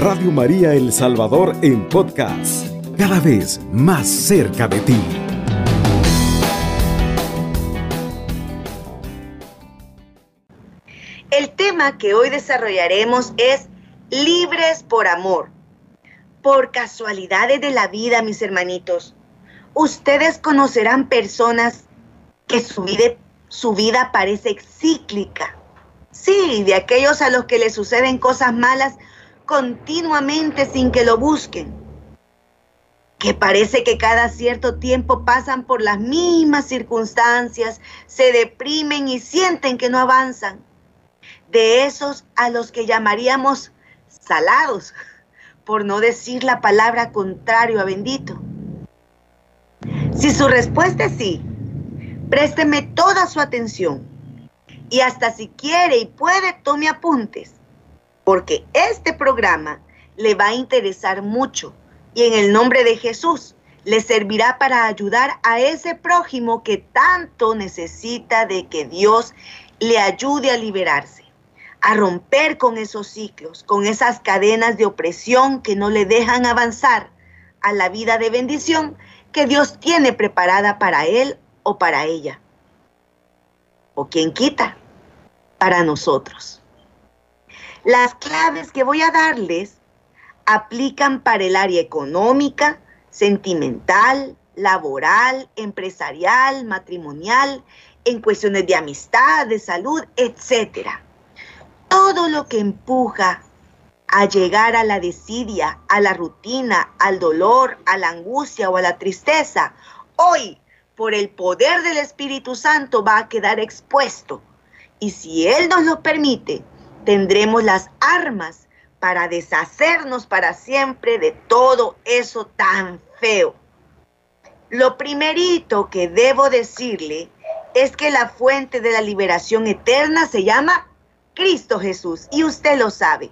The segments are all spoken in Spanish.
Radio María El Salvador en podcast, cada vez más cerca de ti. El tema que hoy desarrollaremos es libres por amor. Por casualidades de la vida, mis hermanitos, ustedes conocerán personas que su vida, parece cíclica. Sí, de aquellos a los que les suceden cosas malas continuamente sin que lo busquen. Que parece que cada cierto tiempo pasan por las mismas circunstancias, se deprimen y sienten que no avanzan. De esos a los que llamaríamos salados, por no decir la palabra contrario a bendito. Si su respuesta es sí, présteme toda su atención y hasta si quiere y puede, tome apuntes, porque este programa le va a interesar mucho y en el nombre de Jesús le servirá para ayudar a ese prójimo que tanto necesita de que Dios le ayude a liberarse, a romper con esos ciclos, con esas cadenas de opresión que no le dejan avanzar a la vida de bendición que Dios tiene preparada para él o para ella. O quien quita, para nosotros. Las claves que voy a darles aplican para el área económica, sentimental, laboral, empresarial, matrimonial, en cuestiones de amistad, de salud, etc. Todo lo que empuja a llegar a la desidia, a la rutina, al dolor, a la angustia o a la tristeza, hoy, por el poder del Espíritu Santo, va a quedar expuesto y si Él nos lo permite, tendremos las armas para deshacernos para siempre de todo eso tan feo. Lo primerito que debo decirle es que la fuente de la liberación eterna se llama Cristo Jesús y usted lo sabe.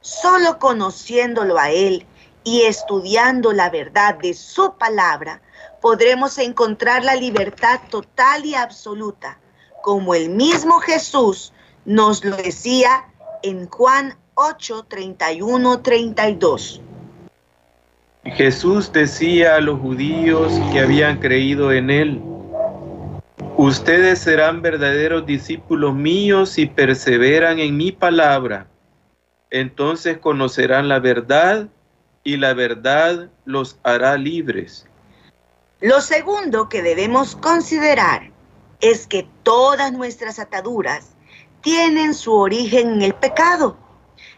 Solo conociéndolo a Él y estudiando la verdad de su palabra, podremos encontrar la libertad total y absoluta como el mismo Jesús nos lo decía en Juan 8, 31, 32. Jesús decía a los judíos que habían creído en él, ustedes serán verdaderos discípulos míos si perseveran en mi palabra. Entonces conocerán la verdad y la verdad los hará libres. Lo segundo que debemos considerar es que todas nuestras ataduras tienen su origen en el pecado,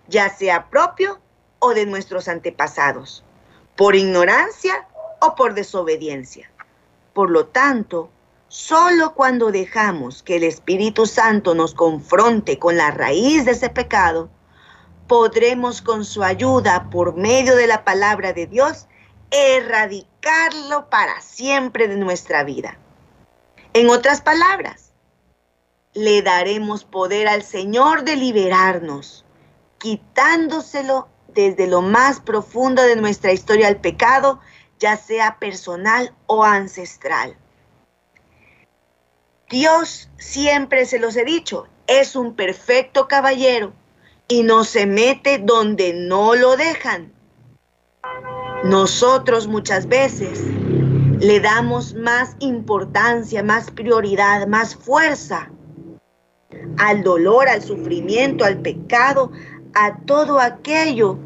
ya sea propio o de nuestros antepasados, por ignorancia o por desobediencia. Por lo tanto, solo cuando dejamos que el Espíritu Santo nos confronte con la raíz de ese pecado, podremos con su ayuda, por medio de la palabra de Dios, erradicarlo para siempre de nuestra vida. En otras palabras, le daremos poder al Señor de liberarnos, quitándoselo desde lo más profundo de nuestra historia al pecado, ya sea personal o ancestral. Dios, siempre se los he dicho, es un perfecto caballero y no se mete donde no lo dejan. Nosotros muchas veces le damos más importancia, más prioridad, más fuerza al dolor, al sufrimiento, al pecado, a todo aquello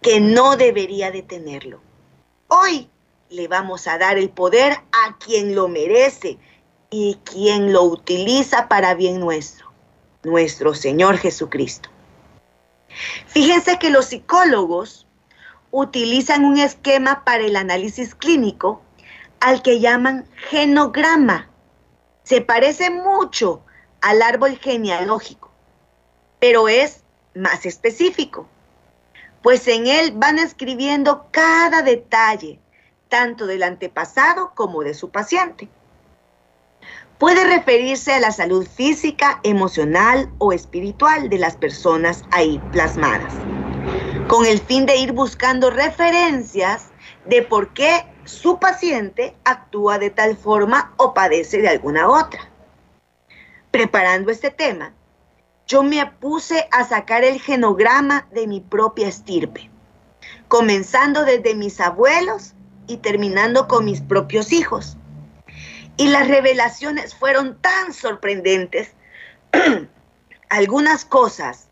que no debería de tenerlo. Hoy le vamos a dar el poder a quien lo merece y quien lo utiliza para bien nuestro, nuestro Señor Jesucristo. Fíjense que los psicólogos utilizan un esquema para el análisis clínico al que llaman genograma. Se parece mucho al árbol genealógico, pero es más específico, pues en él van escribiendo cada detalle, tanto del antepasado como de su paciente. Puede referirse a la salud física, emocional o espiritual de las personas ahí plasmadas, con el fin de ir buscando referencias de por qué su paciente actúa de tal forma o padece de alguna otra. Preparando este tema, yo me puse a sacar el genograma de mi propia estirpe. comenzando desde mis abuelos y terminando con mis propios hijos. Y las revelaciones fueron tan sorprendentes. Algunas cosas,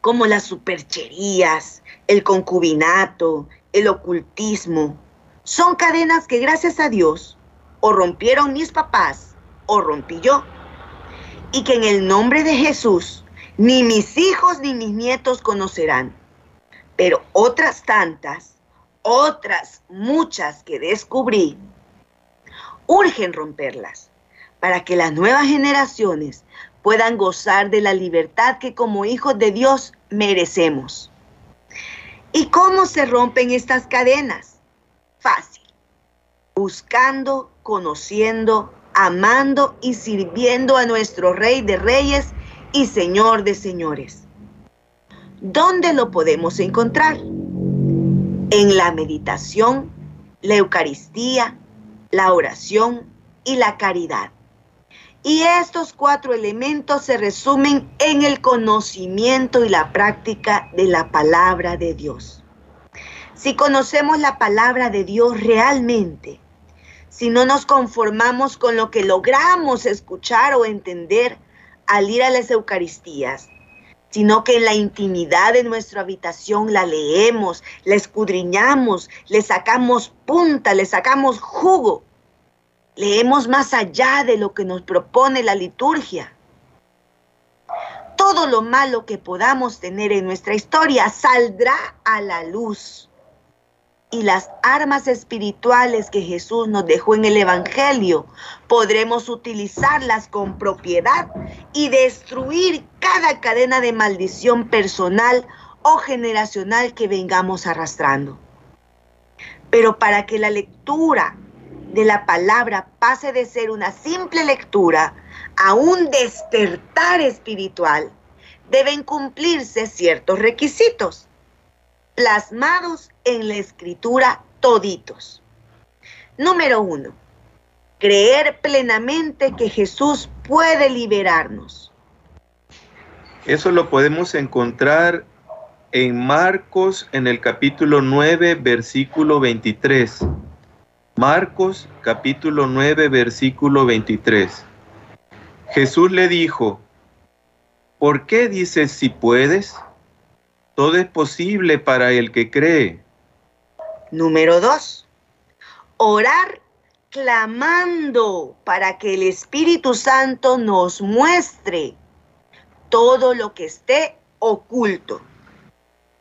como las supercherías, el concubinato, el ocultismo, son cadenas que gracias a Dios o rompieron mis papás o rompí yo. Y que en el nombre de Jesús ni mis hijos ni mis nietos conocerán. Pero otras tantas, otras muchas que descubrí, urgen romperlas para que las nuevas generaciones puedan gozar de la libertad que como hijos de Dios merecemos. ¿Y cómo se rompen estas cadenas? Fácil. Buscando, conociendo, amando y sirviendo a nuestro Rey de Reyes y Señor de Señores. ¿Dónde lo podemos encontrar? En la meditación, la Eucaristía, la oración y la caridad. Y estos cuatro elementos se resumen en el conocimiento y la práctica de la palabra de Dios. Si conocemos la palabra de Dios realmente, si no nos conformamos con lo que logramos escuchar o entender al ir a las Eucaristías, sino que en la intimidad de nuestra habitación la leemos, la escudriñamos, le sacamos punta, le sacamos jugo, leemos más allá de lo que nos propone la liturgia. Todo lo malo que podamos tener en nuestra historia saldrá a la luz y las armas espirituales que Jesús nos dejó en el Evangelio, podremos utilizarlas con propiedad y destruir cada cadena de maldición personal o generacional que vengamos arrastrando. Pero para que la lectura de la palabra pase de ser una simple lectura a un despertar espiritual, deben cumplirse ciertos requisitos plasmados en la escritura toditos. Número uno, creer plenamente que Jesús puede liberarnos. Eso lo podemos encontrar en Marcos en el capítulo 9, versículo 23. Marcos capítulo 9, versículo 23. Jesús le dijo, ¿por qué dices si puedes? Todo es posible para el que cree. Número dos, orar clamando para que el Espíritu Santo nos muestre todo lo que esté oculto.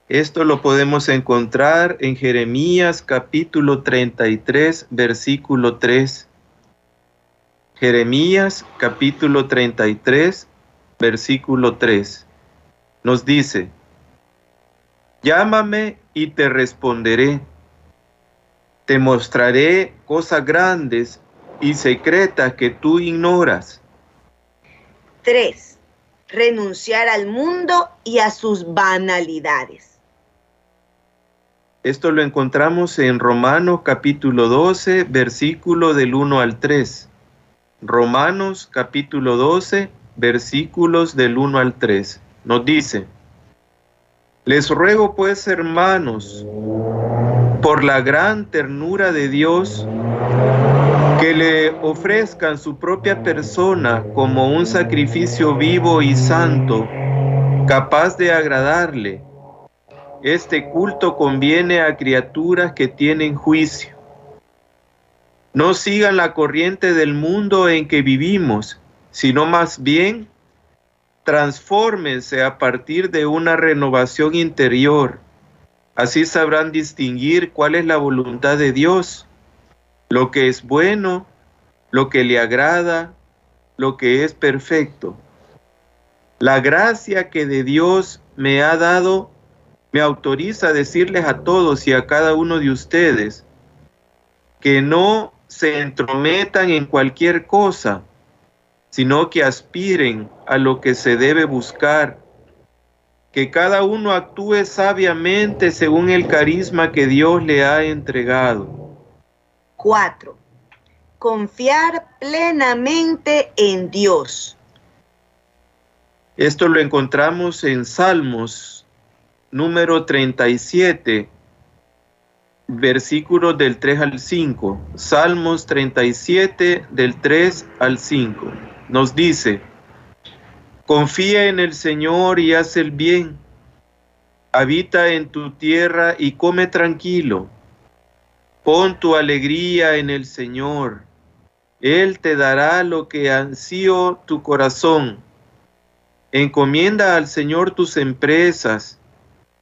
Esto lo podemos encontrar en Jeremías capítulo 33, versículo 3. Jeremías capítulo 33, versículo 3. Nos dice, Llámame y te responderé. Te mostraré cosas grandes y secretas que tú ignoras. 3. Renunciar al mundo y a sus banalidades. Esto lo encontramos en Romanos capítulo 12, versículo del 1 al 3. Romanos capítulo 12, versículos del 1 al 3. Nos dice, les ruego pues, hermanos, por la gran ternura de Dios, que le ofrezcan su propia persona como un sacrificio vivo y santo, capaz de agradarle. Este culto conviene a criaturas que tienen juicio. No sigan la corriente del mundo en que vivimos, sino más bien transfórmense a partir de una renovación interior. Así sabrán distinguir cuál es la voluntad de Dios, lo que es bueno, lo que le agrada, lo que es perfecto. La gracia que de Dios me ha dado me autoriza a decirles a todos y a cada uno de ustedes que no se entrometan en cualquier cosa, sino que aspiren a lo que se debe buscar, que cada uno actúe sabiamente según el carisma que Dios le ha entregado. 4. Confiar plenamente en Dios. Esto lo encontramos en Salmos número 37, versículos del 3 al 5. Salmos 37 del 3 al 5. Nos dice, confía en el Señor y haz el bien. Habita en tu tierra y come tranquilo. Pon tu alegría en el Señor. Él te dará lo que ansío tu corazón. Encomienda al Señor tus empresas.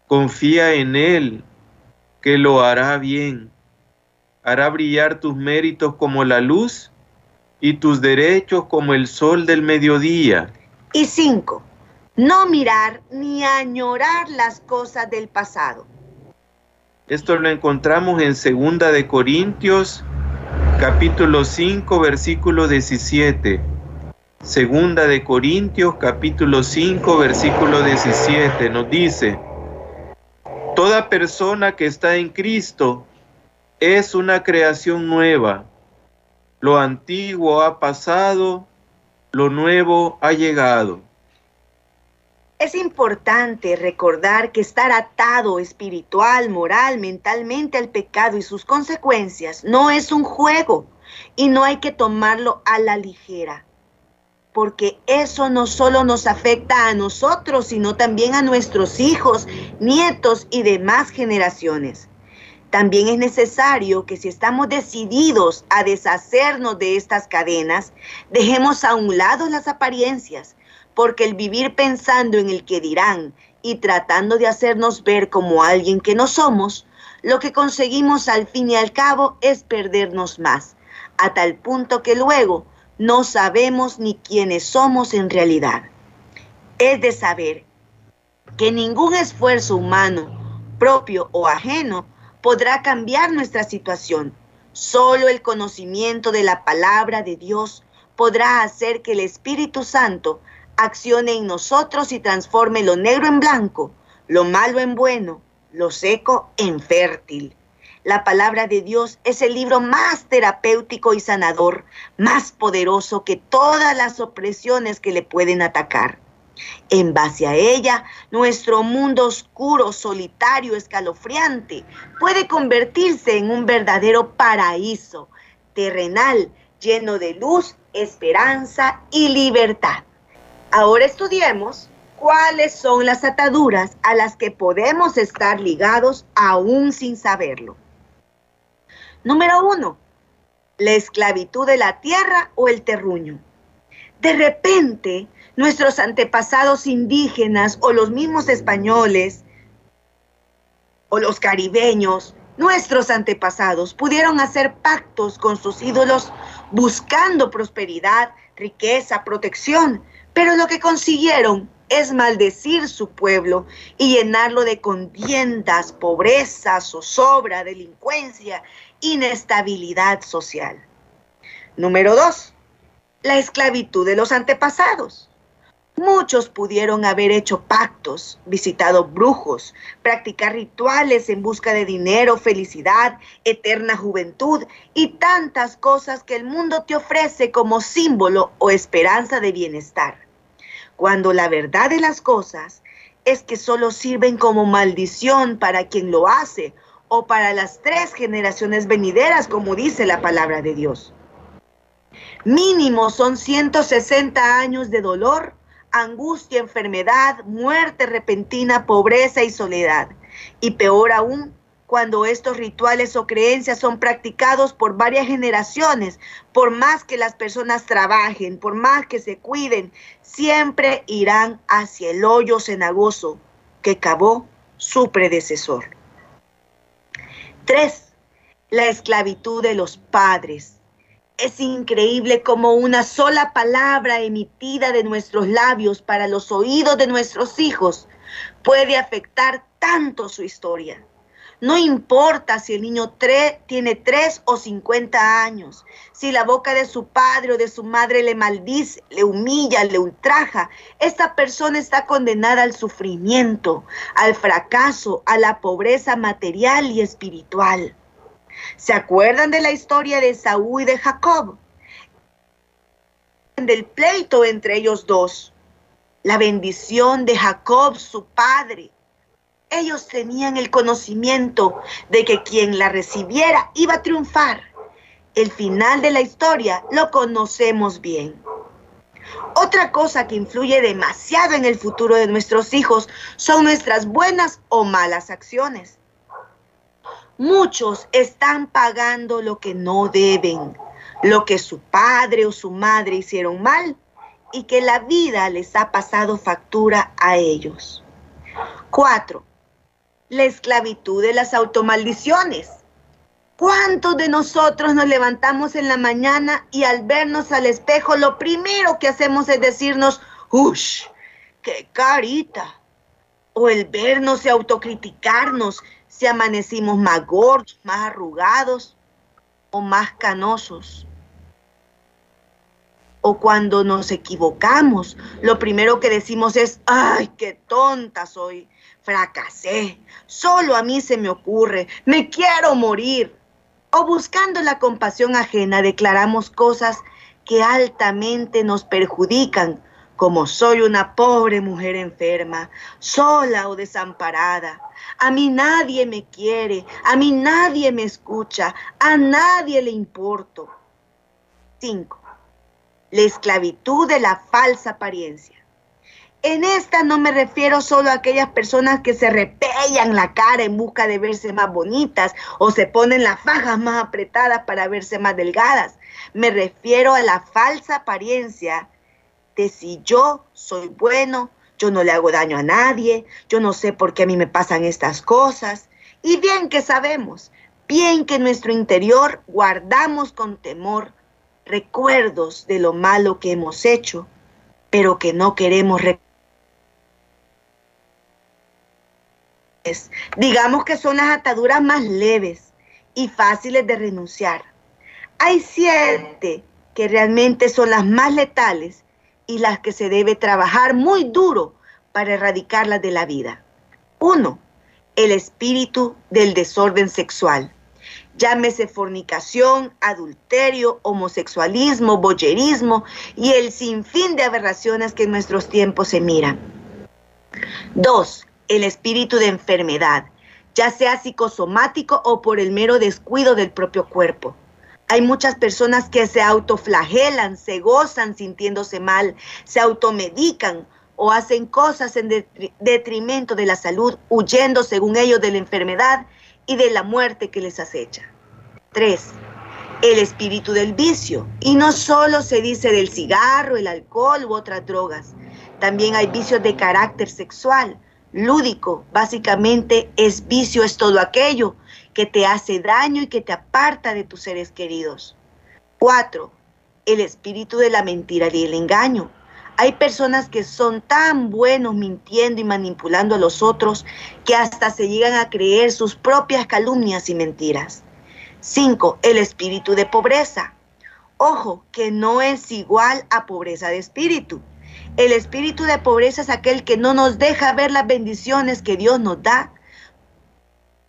Confía en Él que lo hará bien. Hará brillar tus méritos como la luz y tus derechos como el sol del mediodía. Y cinco, no mirar ni añorar las cosas del pasado. Esto lo encontramos en Segunda de Corintios, capítulo 5, versículo 17. Segunda de Corintios, capítulo 5, versículo 17, nos dice, Toda persona que está en Cristo es una creación nueva. Lo antiguo ha pasado, lo nuevo ha llegado. Es importante recordar que estar atado espiritual, moral, mentalmente al pecado y sus consecuencias no es un juego y no hay que tomarlo a la ligera porque eso no solo nos afecta a nosotros, sino también a nuestros hijos, nietos y demás generaciones. También es necesario que si estamos decididos a deshacernos de estas cadenas, dejemos a un lado las apariencias, porque el vivir pensando en el que dirán y tratando de hacernos ver como alguien que no somos, lo que conseguimos al fin y al cabo es perdernos más, a tal punto que luego no sabemos ni quiénes somos en realidad. Es de saber que ningún esfuerzo humano, propio o ajeno, podrá cambiar nuestra situación. Solo el conocimiento de la palabra de Dios podrá hacer que el Espíritu Santo accione en nosotros y transforme lo negro en blanco, lo malo en bueno, lo seco en fértil. La palabra de Dios es el libro más terapéutico y sanador, más poderoso que todas las opresiones que le pueden atacar. En base a ella, nuestro mundo oscuro, solitario, escalofriante, puede convertirse en un verdadero paraíso terrenal, lleno de luz, esperanza y libertad. Ahora estudiemos cuáles son las ataduras a las que podemos estar ligados aún sin saberlo. Número uno, la esclavitud de la tierra o el terruño. De repente, nuestros antepasados indígenas o los mismos españoles o los caribeños, nuestros antepasados, pudieron hacer pactos con sus ídolos buscando prosperidad, riqueza, protección, pero lo que consiguieron es maldecir su pueblo y llenarlo de contiendas, pobreza, zozobra, delincuencia inestabilidad social. Número dos, la esclavitud de los antepasados. Muchos pudieron haber hecho pactos, visitado brujos, practicar rituales en busca de dinero, felicidad, eterna juventud y tantas cosas que el mundo te ofrece como símbolo o esperanza de bienestar. Cuando la verdad de las cosas es que solo sirven como maldición para quien lo hace o para las tres generaciones venideras, como dice la palabra de Dios. Mínimo son 160 años de dolor, angustia, enfermedad, muerte repentina, pobreza y soledad. Y peor aún, cuando estos rituales o creencias son practicados por varias generaciones, por más que las personas trabajen, por más que se cuiden, siempre irán hacia el hoyo cenagoso que cavó su predecesor. Tres, la esclavitud de los padres. Es increíble como una sola palabra emitida de nuestros labios para los oídos de nuestros hijos puede afectar tanto su historia. No importa si el niño tiene tres o cincuenta años, si la boca de su padre o de su madre le maldice, le humilla, le ultraja, esta persona está condenada al sufrimiento, al fracaso, a la pobreza material y espiritual. ¿Se acuerdan de la historia de Saúl y de Jacob? Del pleito entre ellos dos. La bendición de Jacob, su padre, ellos tenían el conocimiento de que quien la recibiera iba a triunfar. El final de la historia lo conocemos bien. Otra cosa que influye demasiado en el futuro de nuestros hijos son nuestras buenas o malas acciones. Muchos están pagando lo que no deben, lo que su padre o su madre hicieron mal y que la vida les ha pasado factura a ellos. Cuatro, la esclavitud de las automaldiciones. ¿Cuántos de nosotros nos levantamos en la mañana y al vernos al espejo lo primero que hacemos es decirnos, ¡ush! ¡Qué carita! O el vernos y autocriticarnos si amanecimos más gordos, más arrugados o más canosos. O cuando nos equivocamos, lo primero que decimos es, ¡ay, qué tonta soy! Fracasé, solo a mí se me ocurre, me quiero morir. O buscando la compasión ajena declaramos cosas que altamente nos perjudican como soy una pobre mujer enferma, sola o desamparada. A mí nadie me quiere, a mí nadie me escucha, a nadie le importo. 5. La esclavitud de la falsa apariencia. En esta no me refiero solo a aquellas personas que se repellan la cara en busca de verse más bonitas o se ponen las fajas más apretadas para verse más delgadas. Me refiero a la falsa apariencia si yo soy bueno, yo no le hago daño a nadie, yo no sé por qué a mí me pasan estas cosas. Y bien que sabemos, bien que en nuestro interior guardamos con temor recuerdos de lo malo que hemos hecho, pero que no queremos Digamos que son las ataduras más leves y fáciles de renunciar. Hay siete que realmente son las más letales y las que se debe trabajar muy duro para erradicarlas de la vida. Uno, el espíritu del desorden sexual. Llámese fornicación, adulterio, homosexualismo, boyerismo y el sinfín de aberraciones que en nuestros tiempos se miran. Dos, el espíritu de enfermedad, ya sea psicosomático o por el mero descuido del propio cuerpo. Hay muchas personas que se autoflagelan, se gozan sintiéndose mal, se automedican o hacen cosas en detrimento de la salud, huyendo según ellos de la enfermedad y de la muerte que les acecha. 3. El espíritu del vicio. Y no solo se dice del cigarro, el alcohol u otras drogas. También hay vicios de carácter sexual, lúdico. Básicamente es vicio, es todo aquello que te hace daño y que te aparta de tus seres queridos. Cuatro, el espíritu de la mentira y el engaño. Hay personas que son tan buenos mintiendo y manipulando a los otros que hasta se llegan a creer sus propias calumnias y mentiras. Cinco, el espíritu de pobreza. Ojo, que no es igual a pobreza de espíritu. El espíritu de pobreza es aquel que no nos deja ver las bendiciones que Dios nos da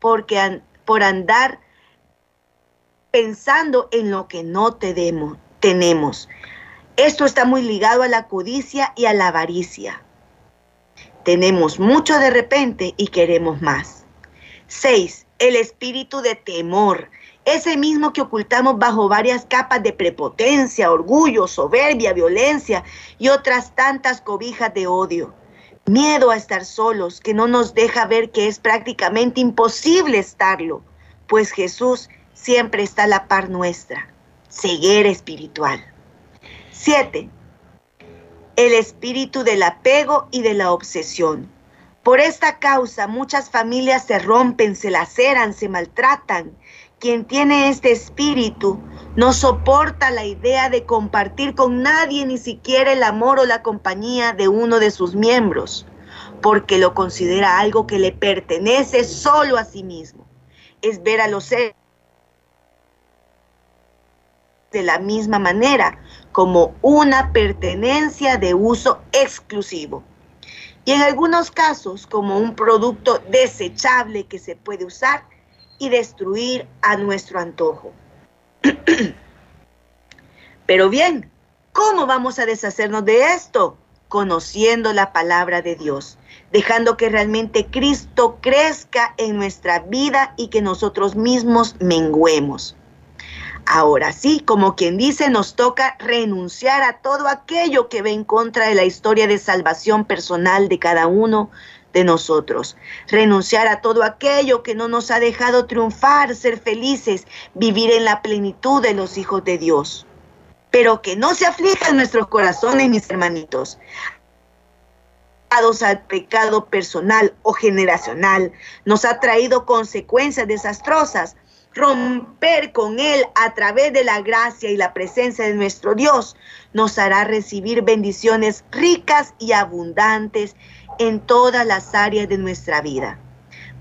porque por andar pensando en lo que no tenemos. Esto está muy ligado a la codicia y a la avaricia. Tenemos mucho de repente y queremos más. 6. El espíritu de temor. Ese mismo que ocultamos bajo varias capas de prepotencia, orgullo, soberbia, violencia y otras tantas cobijas de odio miedo a estar solos, que no nos deja ver que es prácticamente imposible estarlo, pues Jesús siempre está a la par nuestra. Ceguera espiritual. 7. El espíritu del apego y de la obsesión. Por esta causa muchas familias se rompen, se laceran, se maltratan. Quien tiene este espíritu no soporta la idea de compartir con nadie ni siquiera el amor o la compañía de uno de sus miembros, porque lo considera algo que le pertenece solo a sí mismo. Es ver a los seres de la misma manera, como una pertenencia de uso exclusivo. Y en algunos casos como un producto desechable que se puede usar y destruir a nuestro antojo. Pero bien, ¿cómo vamos a deshacernos de esto? conociendo la palabra de Dios, dejando que realmente Cristo crezca en nuestra vida y que nosotros mismos menguemos. Ahora sí, como quien dice, nos toca renunciar a todo aquello que ve en contra de la historia de salvación personal de cada uno de nosotros. Renunciar a todo aquello que no nos ha dejado triunfar, ser felices, vivir en la plenitud de los hijos de Dios. Pero que no se aflijan nuestros corazones, mis hermanitos al pecado personal o generacional nos ha traído consecuencias desastrosas. Romper con Él a través de la gracia y la presencia de nuestro Dios nos hará recibir bendiciones ricas y abundantes en todas las áreas de nuestra vida.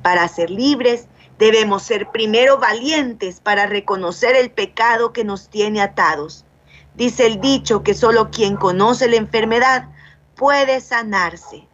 Para ser libres debemos ser primero valientes para reconocer el pecado que nos tiene atados. Dice el dicho que solo quien conoce la enfermedad puede sanarse.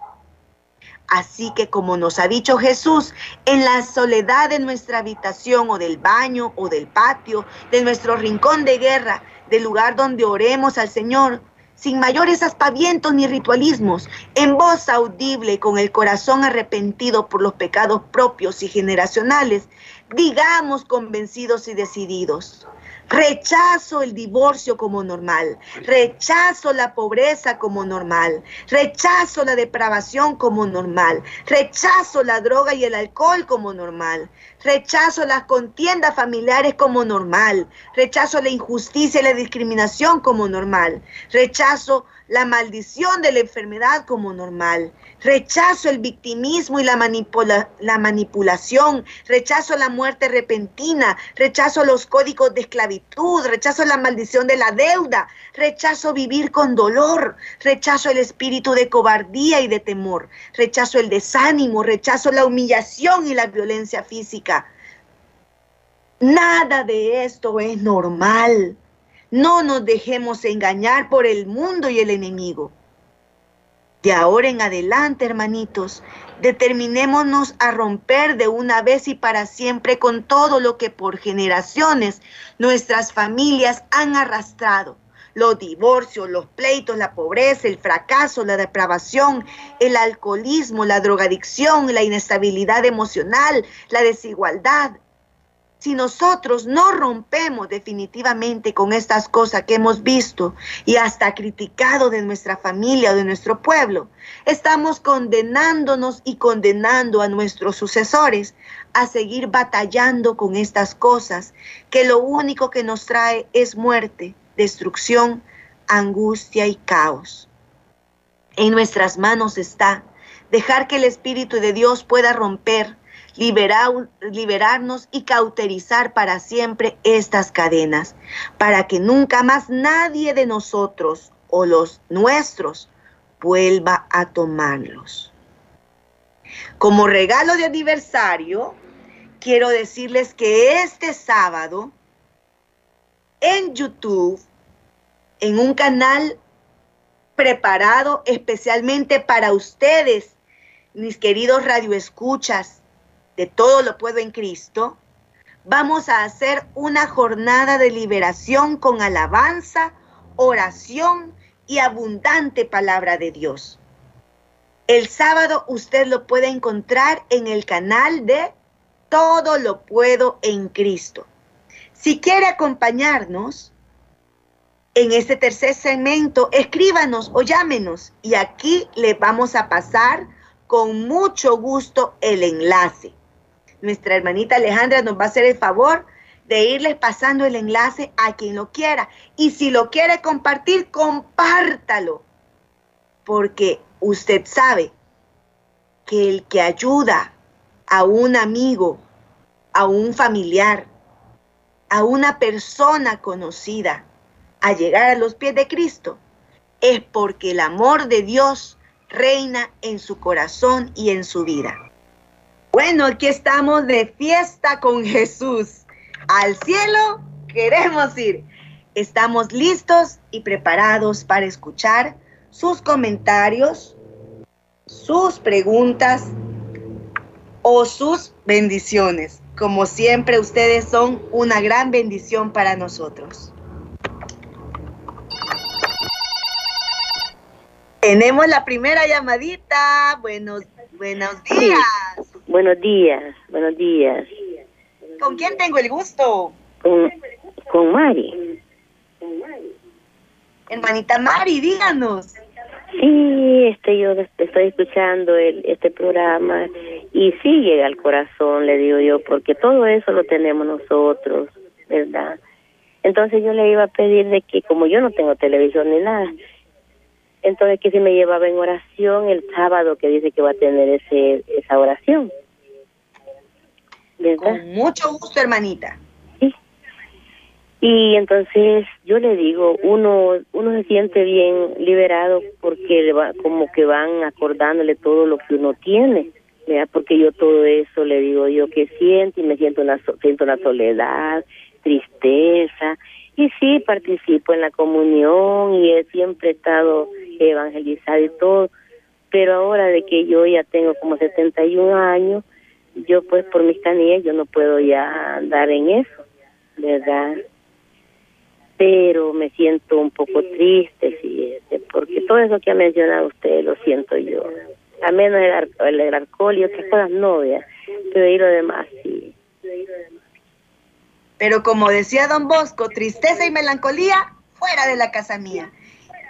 Así que como nos ha dicho Jesús, en la soledad de nuestra habitación o del baño o del patio, de nuestro rincón de guerra, del lugar donde oremos al Señor, sin mayores aspavientos ni ritualismos, en voz audible, con el corazón arrepentido por los pecados propios y generacionales, digamos convencidos y decididos, Rechazo el divorcio como normal. Rechazo la pobreza como normal. Rechazo la depravación como normal. Rechazo la droga y el alcohol como normal. Rechazo las contiendas familiares como normal. Rechazo la injusticia y la discriminación como normal. Rechazo la maldición de la enfermedad como normal. Rechazo el victimismo y la, la manipulación. Rechazo la muerte repentina. Rechazo los códigos de esclavitud. Rechazo la maldición de la deuda. Rechazo vivir con dolor. Rechazo el espíritu de cobardía y de temor. Rechazo el desánimo. Rechazo la humillación y la violencia física. Nada de esto es normal. No nos dejemos engañar por el mundo y el enemigo. De ahora en adelante, hermanitos, determinémonos a romper de una vez y para siempre con todo lo que por generaciones nuestras familias han arrastrado. Los divorcios, los pleitos, la pobreza, el fracaso, la depravación, el alcoholismo, la drogadicción, la inestabilidad emocional, la desigualdad, si nosotros no rompemos definitivamente con estas cosas que hemos visto y hasta criticado de nuestra familia o de nuestro pueblo, estamos condenándonos y condenando a nuestros sucesores a seguir batallando con estas cosas que lo único que nos trae es muerte, destrucción, angustia y caos. En nuestras manos está dejar que el Espíritu de Dios pueda romper liberarnos y cauterizar para siempre estas cadenas, para que nunca más nadie de nosotros o los nuestros vuelva a tomarlos. Como regalo de aniversario, quiero decirles que este sábado en YouTube, en un canal preparado especialmente para ustedes, mis queridos radioescuchas, de todo lo puedo en Cristo, vamos a hacer una jornada de liberación con alabanza, oración y abundante palabra de Dios. El sábado usted lo puede encontrar en el canal de Todo lo puedo en Cristo. Si quiere acompañarnos en este tercer segmento, escríbanos o llámenos y aquí le vamos a pasar con mucho gusto el enlace nuestra hermanita Alejandra nos va a hacer el favor de irles pasando el enlace a quien lo quiera. Y si lo quiere compartir, compártalo. Porque usted sabe que el que ayuda a un amigo, a un familiar, a una persona conocida a llegar a los pies de Cristo, es porque el amor de Dios reina en su corazón y en su vida. Bueno, aquí estamos de fiesta con Jesús. Al cielo queremos ir. Estamos listos y preparados para escuchar sus comentarios, sus preguntas o sus bendiciones. Como siempre, ustedes son una gran bendición para nosotros. Tenemos la primera llamadita. Buenos, buenos días. Buenos días, buenos días. ¿Con quién tengo el gusto? Con, con Mari. Hermanita Mari, díganos. Sí, este, yo estoy escuchando el, este programa y sí llega al corazón, le digo yo, porque todo eso lo tenemos nosotros, ¿verdad? Entonces yo le iba a pedir de que, como yo no tengo televisión ni nada, entonces que si me llevaba en oración el sábado que dice que va a tener ese esa oración. ¿Verdad? Con mucho gusto, hermanita. Y entonces yo le digo, uno uno se siente bien liberado porque le va, como que van acordándole todo lo que uno tiene, ¿verdad? Porque yo todo eso le digo yo que siento y me siento una siento una soledad, tristeza y sí participo en la comunión y he siempre estado evangelizada y todo, pero ahora de que yo ya tengo como 71 años, yo pues por mis canillas yo no puedo ya andar en eso, ¿verdad? pero me siento un poco triste, sí, porque todo eso que ha mencionado usted lo siento yo. A menos el, el, alcohol y otras cosas no, pero y lo demás sí. Pero como decía don Bosco, tristeza y melancolía fuera de la casa mía.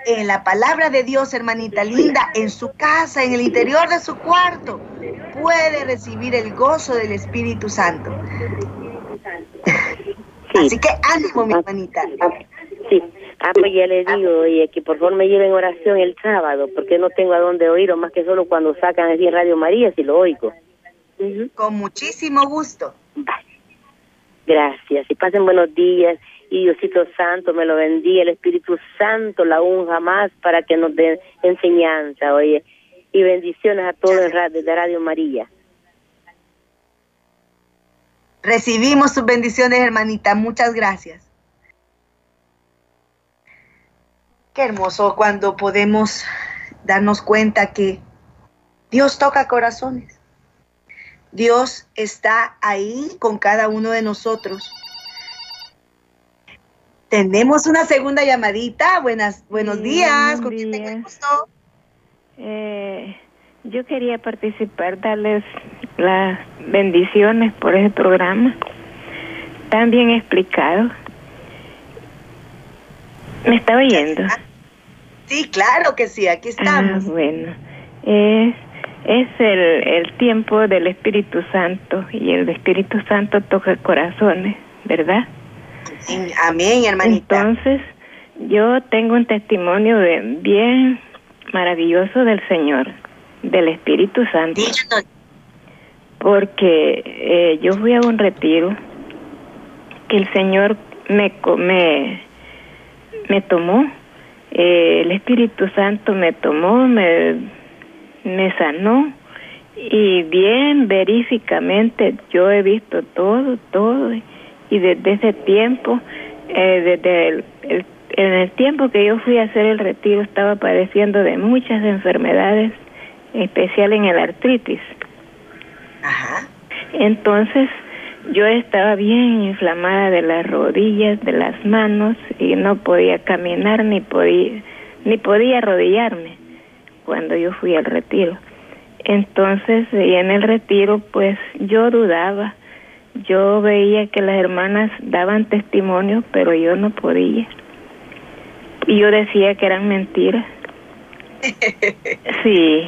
En la palabra de Dios, hermanita linda, en su casa, en el interior de su cuarto, puede recibir el gozo del Espíritu Santo. Así que ánimo, mi hermanita. Sí. Ah, pues ya le digo, oye, que por favor me lleven oración el sábado, porque no tengo a dónde oírlo, más que solo cuando sacan así en Radio María, si lo oigo. Con muchísimo gusto. Gracias. Y pasen buenos días. Y Diosito Santo me lo bendiga, el Espíritu Santo la unja más para que nos dé enseñanza, oye. Y bendiciones a todos de Radio María. Recibimos sus bendiciones, hermanita. Muchas gracias. Qué hermoso cuando podemos darnos cuenta que Dios toca corazones. Dios está ahí con cada uno de nosotros. Tenemos una segunda llamadita. Buenas, buenos días. ¿Con quién tengo gusto? Eh, yo quería participar, darles las bendiciones por ese programa, tan bien explicado. ¿Me está oyendo? Sí, claro que sí, aquí ah, estamos. bueno, es, es el, el tiempo del Espíritu Santo y el Espíritu Santo toca corazones, ¿verdad? Amén, hermanita. Entonces, yo tengo un testimonio bien maravilloso del Señor del Espíritu Santo. Porque eh, yo fui a un retiro que el Señor me, me, me tomó, eh, el Espíritu Santo me tomó, me, me sanó y bien veríficamente yo he visto todo, todo y desde ese tiempo, eh, desde el, en el tiempo que yo fui a hacer el retiro estaba padeciendo de muchas enfermedades especial en el artritis. Ajá. Entonces yo estaba bien inflamada de las rodillas, de las manos y no podía caminar ni podía ni podía arrodillarme cuando yo fui al retiro. Entonces, y en el retiro pues yo dudaba. Yo veía que las hermanas daban testimonio, pero yo no podía. Y yo decía que eran mentiras. Sí,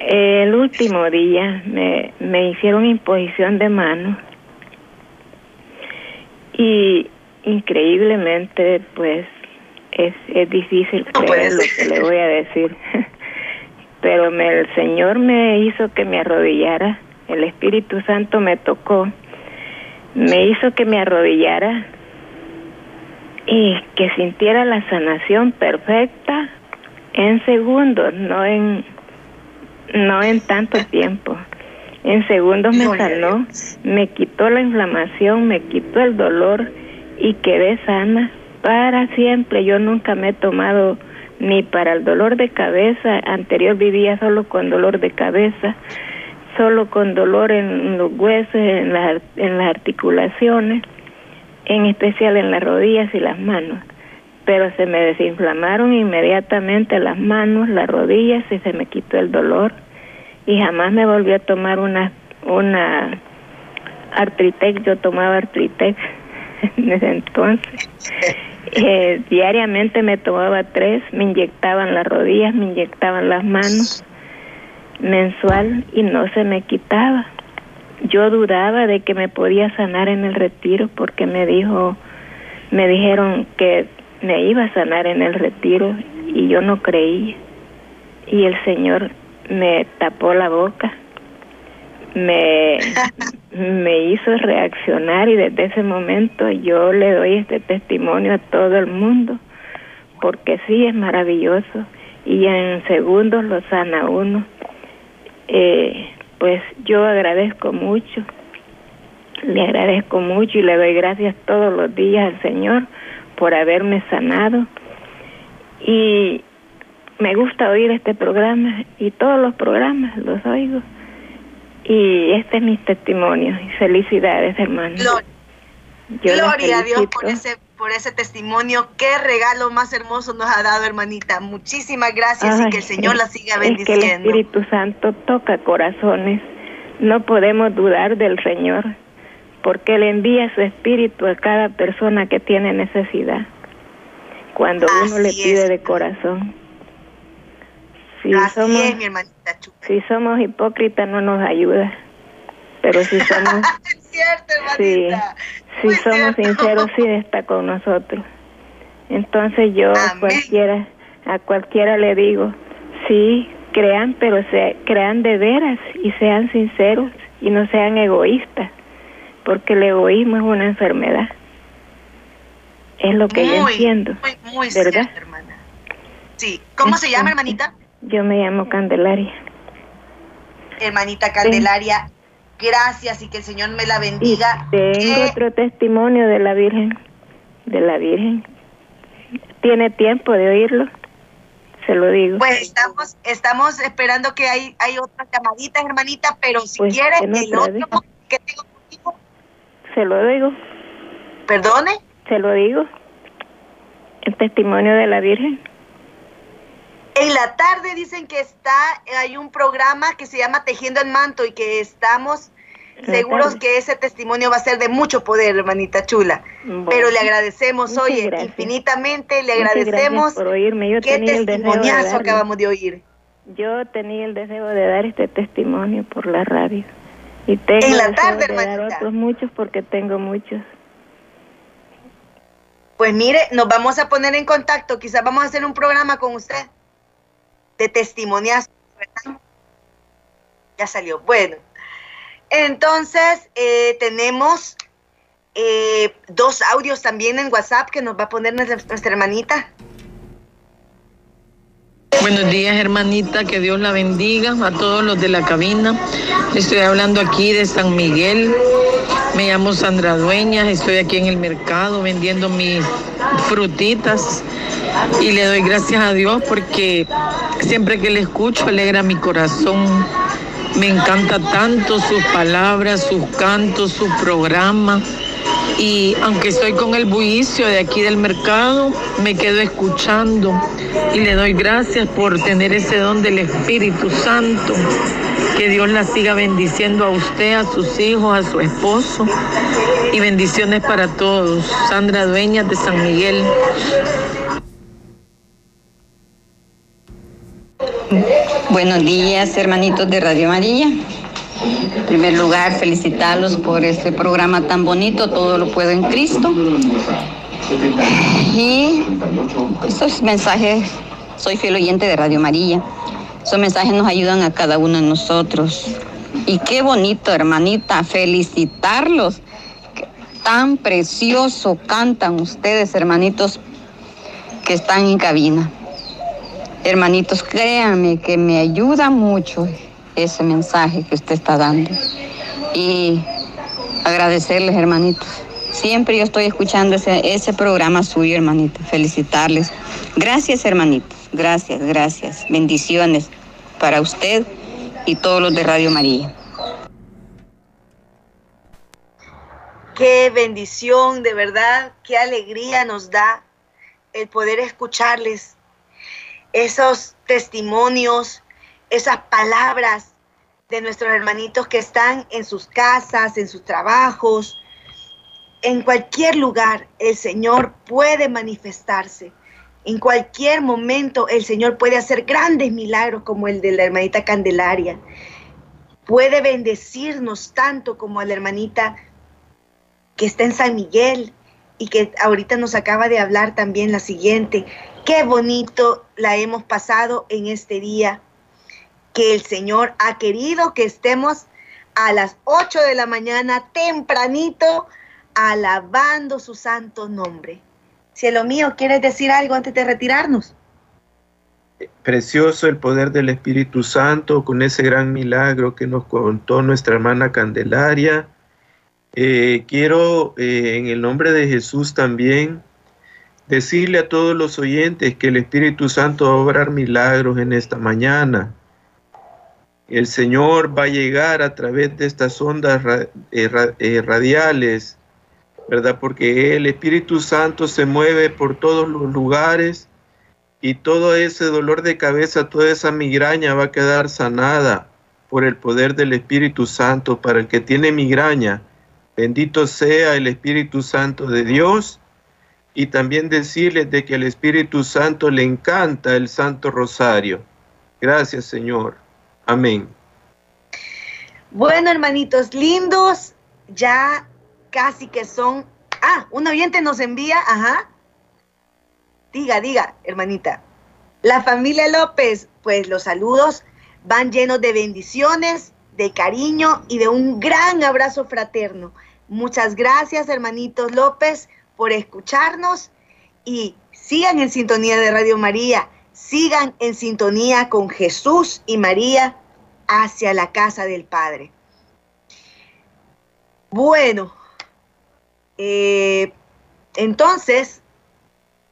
el último día me, me hicieron imposición de manos y increíblemente pues es, es difícil creer lo que le voy a decir pero me, el Señor me hizo que me arrodillara el Espíritu Santo me tocó me hizo que me arrodillara y que sintiera la sanación perfecta en segundos no en no en tanto tiempo. En segundos me sanó, me quitó la inflamación, me quitó el dolor y quedé sana para siempre. Yo nunca me he tomado ni para el dolor de cabeza, anterior vivía solo con dolor de cabeza, solo con dolor en los huesos, en, en las articulaciones, en especial en las rodillas y las manos. pero se me desinflamaron inmediatamente las manos, las rodillas y se me quitó el dolor y jamás me volví a tomar una una Artritec, yo tomaba Artritec en ese entonces. Eh, diariamente me tomaba tres, me inyectaban las rodillas, me inyectaban las manos mensual y no se me quitaba. Yo dudaba de que me podía sanar en el retiro porque me dijo, me dijeron que me iba a sanar en el retiro y yo no creí. Y el Señor me tapó la boca, me, me hizo reaccionar y desde ese momento yo le doy este testimonio a todo el mundo, porque sí es maravilloso y en segundos lo sana uno. Eh, pues yo agradezco mucho, le agradezco mucho y le doy gracias todos los días al Señor por haberme sanado. Y me gusta oír este programa y todos los programas los oigo. Y este es mi testimonio. Y felicidades, hermano. Gloria, a Dios por ese, por ese testimonio. Qué regalo más hermoso nos ha dado, hermanita. Muchísimas gracias y que el Señor la siga bendiciendo. que el Espíritu Santo toca corazones. No podemos dudar del Señor porque le envía su espíritu a cada persona que tiene necesidad. Cuando uno le pide de corazón. Si somos, mi hermanita Si somos hipócritas no nos ayuda. Pero si somos cierto, si somos sinceros sí está con nosotros. Entonces yo a cualquiera a cualquiera le digo, sí, crean, pero se crean de veras y sean sinceros y no sean egoístas, porque el egoísmo es una enfermedad. Es lo que yo entiendo. Muy, muy ¿verdad? hermana. Sí. ¿Cómo se llama, hermanita? Yo me llamo Candelaria. Hermanita Candelaria, gracias y que el Señor me la bendiga. tengo otro testimonio de la Virgen, de la Virgen. ¿Tiene tiempo de oírlo? Se lo digo. Pues estamos, estamos esperando que hay, hay otras llamaditas, hermanita, pero si pues, quiere, el otro que tengo contigo. Se lo digo. ¿Perdone? Se lo digo. El testimonio de la Virgen. En la tarde dicen que está, hay un programa que se llama Tejiendo el Manto y que estamos seguros que ese testimonio va a ser de mucho poder, hermanita chula. Pero le agradecemos, oye, infinitamente le agradecemos. por oírme. Yo qué testimoniazo acabamos de oír. Yo tenía el deseo de dar este testimonio por la radio. Y tengo en la tarde, de dar otros muchos porque tengo muchos. Pues mire, nos vamos a poner en contacto. Quizás vamos a hacer un programa con usted de testimonias, Ya salió. Bueno, entonces eh, tenemos eh, dos audios también en WhatsApp que nos va a poner nuestra, hermanita. Buenos días, hermanita, que Dios la bendiga a todos los de la cabina. Estoy hablando aquí de San Miguel. Me llamo Sandra Dueñas, estoy aquí en el mercado vendiendo mis frutitas y le doy gracias a Dios porque siempre que le escucho alegra mi corazón. Me encanta tanto sus palabras, sus cantos, su programa. Y aunque estoy con el bullicio de aquí del mercado, me quedo escuchando y le doy gracias por tener ese don del Espíritu Santo. Que Dios la siga bendiciendo a usted, a sus hijos, a su esposo. Y bendiciones para todos. Sandra Dueñas de San Miguel. Buenos días, hermanitos de Radio María. En primer lugar, felicitarlos por este programa tan bonito, Todo lo puedo en Cristo. Y estos mensajes, soy fiel oyente de Radio María. Esos mensajes nos ayudan a cada uno de nosotros. Y qué bonito, hermanita, felicitarlos. Tan precioso cantan ustedes, hermanitos, que están en cabina. Hermanitos, créanme que me ayuda mucho ese mensaje que usted está dando. Y agradecerles, hermanitos. Siempre yo estoy escuchando ese, ese programa suyo, hermanitos. Felicitarles. Gracias, hermanitos. Gracias, gracias. Bendiciones para usted y todos los de Radio María. Qué bendición, de verdad, qué alegría nos da el poder escucharles esos testimonios, esas palabras de nuestros hermanitos que están en sus casas, en sus trabajos, en cualquier lugar el Señor puede manifestarse. En cualquier momento el Señor puede hacer grandes milagros como el de la hermanita Candelaria. Puede bendecirnos tanto como a la hermanita que está en San Miguel y que ahorita nos acaba de hablar también la siguiente. Qué bonito la hemos pasado en este día que el Señor ha querido que estemos a las 8 de la mañana tempranito alabando su santo nombre. Cielo mío, ¿quieres decir algo antes de retirarnos? Precioso el poder del Espíritu Santo con ese gran milagro que nos contó nuestra hermana Candelaria. Eh, quiero eh, en el nombre de Jesús también decirle a todos los oyentes que el Espíritu Santo va a obrar milagros en esta mañana. El Señor va a llegar a través de estas ondas eh, radiales ¿verdad? Porque el Espíritu Santo se mueve por todos los lugares y todo ese dolor de cabeza, toda esa migraña va a quedar sanada por el poder del Espíritu Santo. Para el que tiene migraña, bendito sea el Espíritu Santo de Dios. Y también decirles de que al Espíritu Santo le encanta el Santo Rosario. Gracias, Señor. Amén. Bueno, hermanitos lindos, ya casi que son... Ah, un oyente nos envía, ajá. Diga, diga, hermanita. La familia López, pues los saludos van llenos de bendiciones, de cariño y de un gran abrazo fraterno. Muchas gracias, hermanitos López, por escucharnos y sigan en sintonía de Radio María, sigan en sintonía con Jesús y María hacia la casa del Padre. Bueno, eh, entonces,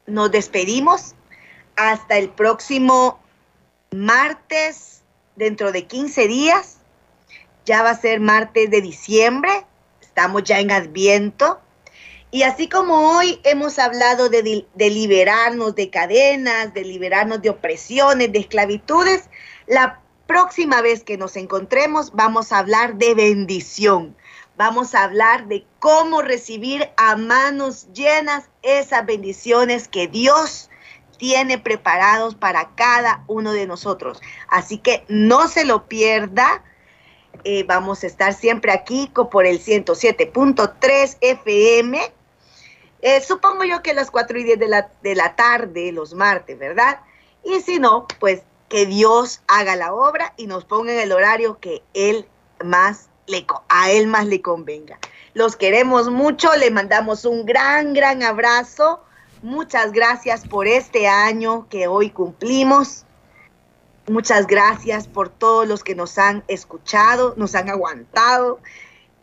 nos despedimos hasta el próximo martes, dentro de 15 días. Ya va a ser martes de diciembre. Estamos ya en Adviento. Y así como hoy hemos hablado de, liberarnos de cadenas, de liberarnos de opresiones, de esclavitudes, la próxima vez que nos encontremos vamos a hablar de bendición vamos a hablar de cómo recibir a manos llenas esas bendiciones que Dios tiene preparados para cada uno de nosotros. Así que no se lo pierda. Eh, vamos a estar siempre aquí por el 107.3 FM. Eh, supongo yo que las 4 y 10 de la, de la tarde, los martes, ¿verdad? Y si no, pues que Dios haga la obra y nos ponga en el horario que Él más a él más le convenga. Los queremos mucho, le mandamos un gran, gran abrazo. Muchas gracias por este año que hoy cumplimos. Muchas gracias por todos los que nos han escuchado, nos han aguantado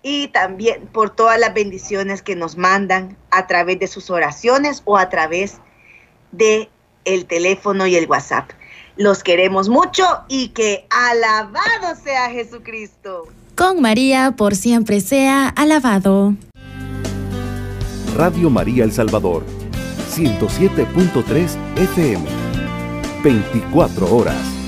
y también por todas las bendiciones que nos mandan a través de sus oraciones o a través de el teléfono y el WhatsApp. Los queremos mucho y que alabado sea Jesucristo con María por siempre sea alabado. Radio María El Salvador, 107.3 FM, 24 horas.